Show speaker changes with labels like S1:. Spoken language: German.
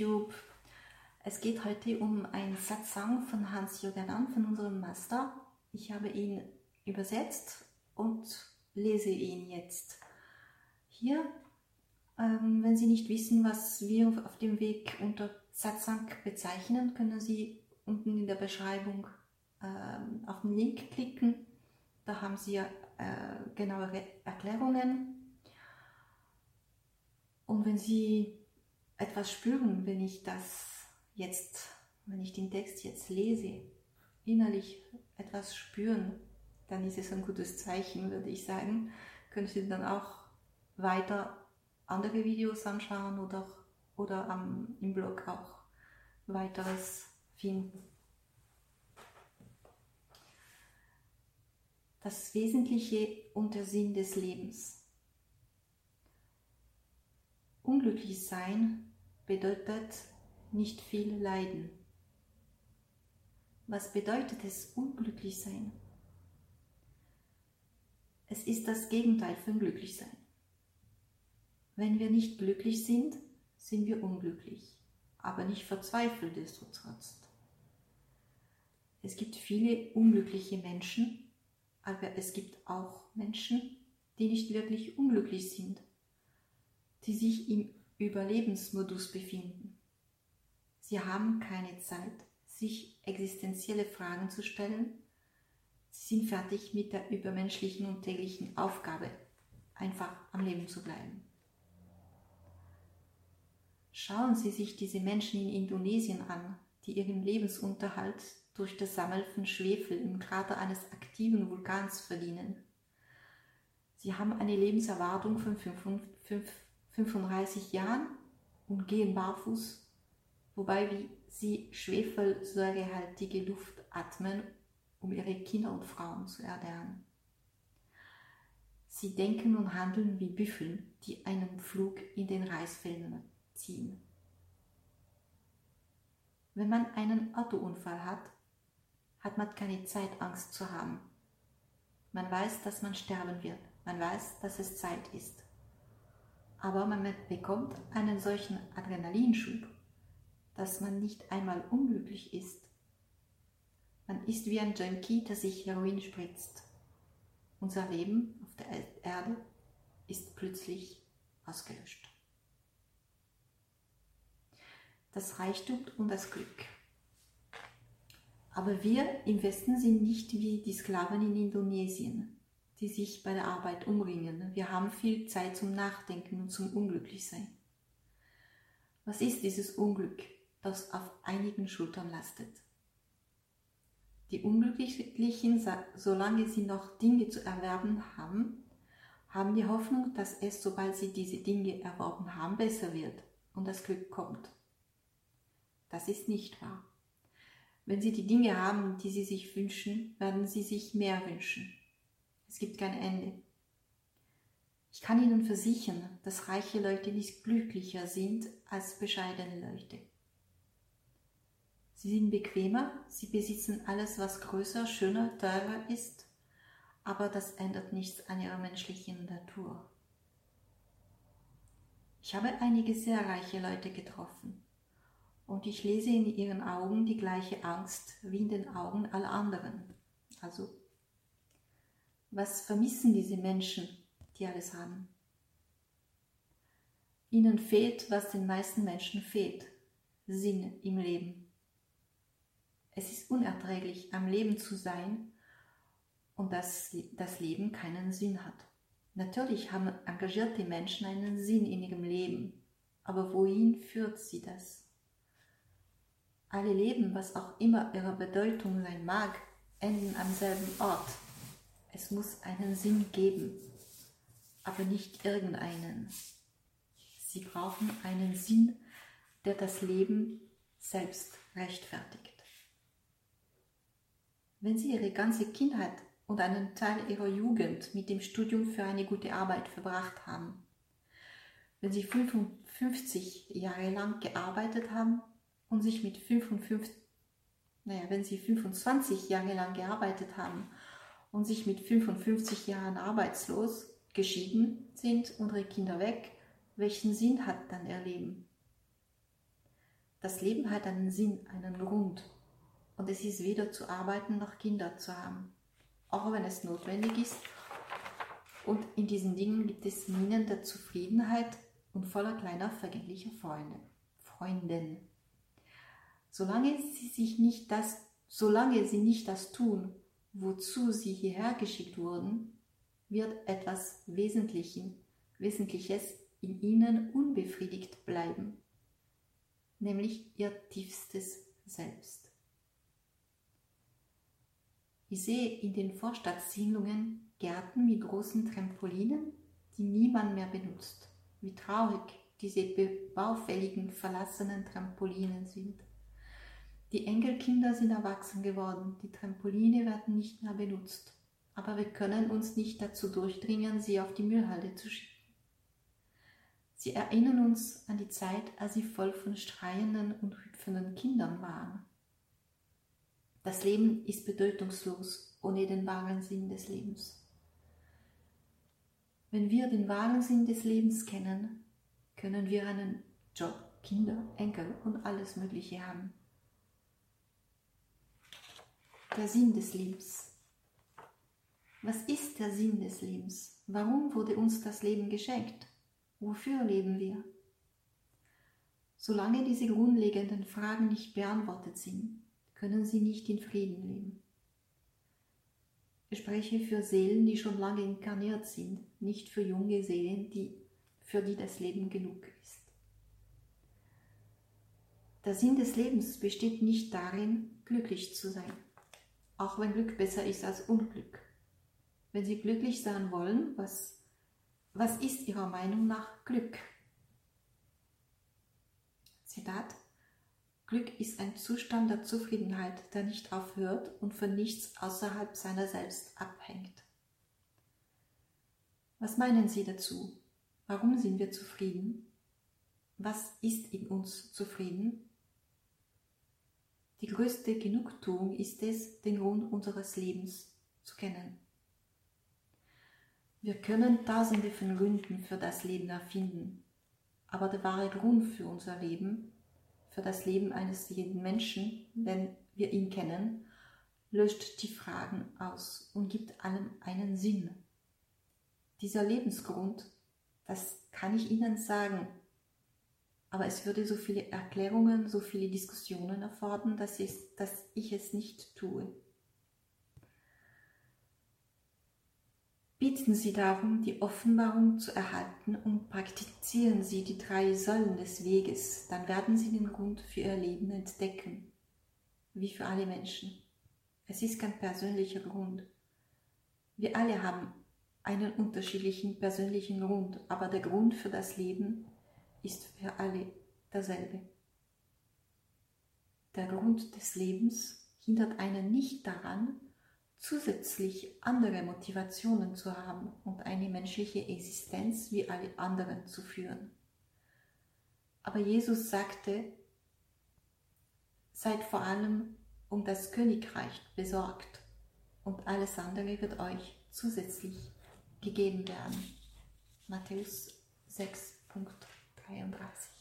S1: YouTube. Es geht heute um einen Satsang von Hans Yoganan, von unserem Master. Ich habe ihn übersetzt und lese ihn jetzt hier. Ähm, wenn Sie nicht wissen, was wir auf dem Weg unter Satsang bezeichnen, können Sie unten in der Beschreibung ähm, auf den Link klicken. Da haben Sie äh, genauere Erklärungen. Und wenn Sie etwas spüren, wenn ich das jetzt, wenn ich den Text jetzt lese, innerlich etwas spüren, dann ist es ein gutes Zeichen, würde ich sagen. Können Sie dann auch weiter andere Videos anschauen oder, oder am, im Blog auch weiteres finden. Das Wesentliche und der Sinn des Lebens. Unglücklich sein bedeutet nicht viel Leiden. Was bedeutet es, unglücklich sein? Es ist das Gegenteil von glücklich sein. Wenn wir nicht glücklich sind, sind wir unglücklich, aber nicht verzweifelt nichtsdestotrotz. Es gibt viele unglückliche Menschen, aber es gibt auch Menschen, die nicht wirklich unglücklich sind, die sich im Überlebensmodus befinden. Sie haben keine Zeit, sich existenzielle Fragen zu stellen. Sie sind fertig mit der übermenschlichen und täglichen Aufgabe, einfach am Leben zu bleiben. Schauen Sie sich diese Menschen in Indonesien an, die ihren Lebensunterhalt durch das Sammeln von Schwefel im Krater eines aktiven Vulkans verdienen. Sie haben eine Lebenserwartung von 35 Jahren und gehen barfuß, wobei sie schwefelsäurehaltige Luft atmen, um ihre Kinder und Frauen zu ernähren. Sie denken und handeln wie Büffel, die einen Flug in den Reisfeldern ziehen. Wenn man einen Autounfall hat, hat man keine Zeit, Angst zu haben. Man weiß, dass man sterben wird. Man weiß, dass es Zeit ist. Aber man bekommt einen solchen Adrenalinschub, dass man nicht einmal unglücklich ist. Man ist wie ein Junkie, der sich Heroin spritzt. Unser Leben auf der Erde ist plötzlich ausgelöscht das Reichtum und das Glück. Aber wir im Westen sind nicht wie die Sklaven in Indonesien, die sich bei der Arbeit umringen. Wir haben viel Zeit zum Nachdenken und zum Unglücklichsein. Was ist dieses Unglück, das auf einigen Schultern lastet? Die Unglücklichen, solange sie noch Dinge zu erwerben haben, haben die Hoffnung, dass es, sobald sie diese Dinge erworben haben, besser wird und das Glück kommt. Das ist nicht wahr. Wenn Sie die Dinge haben, die Sie sich wünschen, werden Sie sich mehr wünschen. Es gibt kein Ende. Ich kann Ihnen versichern, dass reiche Leute nicht glücklicher sind als bescheidene Leute. Sie sind bequemer, sie besitzen alles, was größer, schöner, teurer ist, aber das ändert nichts an ihrer menschlichen Natur. Ich habe einige sehr reiche Leute getroffen und ich lese in ihren Augen die gleiche Angst wie in den Augen aller anderen. Also, was vermissen diese Menschen, die alles haben? Ihnen fehlt, was den meisten Menschen fehlt, Sinn im Leben. Es ist unerträglich, am Leben zu sein und dass das Leben keinen Sinn hat. Natürlich haben engagierte Menschen einen Sinn in ihrem Leben, aber wohin führt sie das? Alle Leben, was auch immer ihre Bedeutung sein mag, enden am selben Ort. Es muss einen Sinn geben, aber nicht irgendeinen. Sie brauchen einen Sinn, der das Leben selbst rechtfertigt. Wenn Sie Ihre ganze Kindheit und einen Teil Ihrer Jugend mit dem Studium für eine gute Arbeit verbracht haben, wenn Sie 55 Jahre lang gearbeitet haben, und sich mit 55, naja, wenn sie 25 Jahre lang gearbeitet haben und sich mit 55 Jahren arbeitslos geschieden sind, unsere Kinder weg, welchen Sinn hat dann ihr Leben? Das Leben hat einen Sinn, einen Grund. Und es ist weder zu arbeiten noch Kinder zu haben. Auch wenn es notwendig ist. Und in diesen Dingen gibt es Minen der Zufriedenheit und voller kleiner vergänglicher Freunde, Freundinnen. Solange sie sich nicht das, solange sie nicht das tun, wozu sie hierher geschickt wurden, wird etwas Wesentliches in ihnen unbefriedigt bleiben, nämlich ihr tiefstes Selbst. Ich sehe in den Vorstadtsiedlungen Gärten mit großen Trampolinen, die niemand mehr benutzt. Wie traurig diese baufälligen, verlassenen Trampolinen sind. Die Enkelkinder sind erwachsen geworden, die Trampoline werden nicht mehr benutzt, aber wir können uns nicht dazu durchdringen, sie auf die Müllhalde zu schicken. Sie erinnern uns an die Zeit, als sie voll von schreienden und hüpfenden Kindern waren. Das Leben ist bedeutungslos ohne den wahren Sinn des Lebens. Wenn wir den wahren Sinn des Lebens kennen, können wir einen Job, Kinder, Enkel und alles Mögliche haben der Sinn des Lebens. Was ist der Sinn des Lebens? Warum wurde uns das Leben geschenkt? Wofür leben wir? Solange diese grundlegenden Fragen nicht beantwortet sind, können sie nicht in Frieden leben. Ich spreche für Seelen, die schon lange inkarniert sind, nicht für junge Seelen, die, für die das Leben genug ist. Der Sinn des Lebens besteht nicht darin, glücklich zu sein auch wenn Glück besser ist als Unglück. Wenn Sie glücklich sein wollen, was, was ist Ihrer Meinung nach Glück? Zitat. Glück ist ein Zustand der Zufriedenheit, der nicht aufhört und von nichts außerhalb seiner selbst abhängt. Was meinen Sie dazu? Warum sind wir zufrieden? Was ist in uns zufrieden? Die größte Genugtuung ist es, den Grund unseres Lebens zu kennen. Wir können tausende von Gründen für das Leben erfinden, aber der wahre Grund für unser Leben, für das Leben eines jeden Menschen, wenn wir ihn kennen, löscht die Fragen aus und gibt allem einen Sinn. Dieser Lebensgrund, das kann ich Ihnen sagen, aber es würde so viele Erklärungen, so viele Diskussionen erfordern, dass ich, dass ich es nicht tue. Bitten Sie darum, die Offenbarung zu erhalten und praktizieren Sie die drei Säulen des Weges, dann werden Sie den Grund für Ihr Leben entdecken, wie für alle Menschen. Es ist kein persönlicher Grund. Wir alle haben einen unterschiedlichen persönlichen Grund, aber der Grund für das Leben ist für alle derselbe. Der Grund des Lebens hindert einen nicht daran, zusätzlich andere Motivationen zu haben und eine menschliche Existenz wie alle anderen zu führen. Aber Jesus sagte, seid vor allem um das Königreich besorgt und alles andere wird euch zusätzlich gegeben werden. Matthäus Um abraço.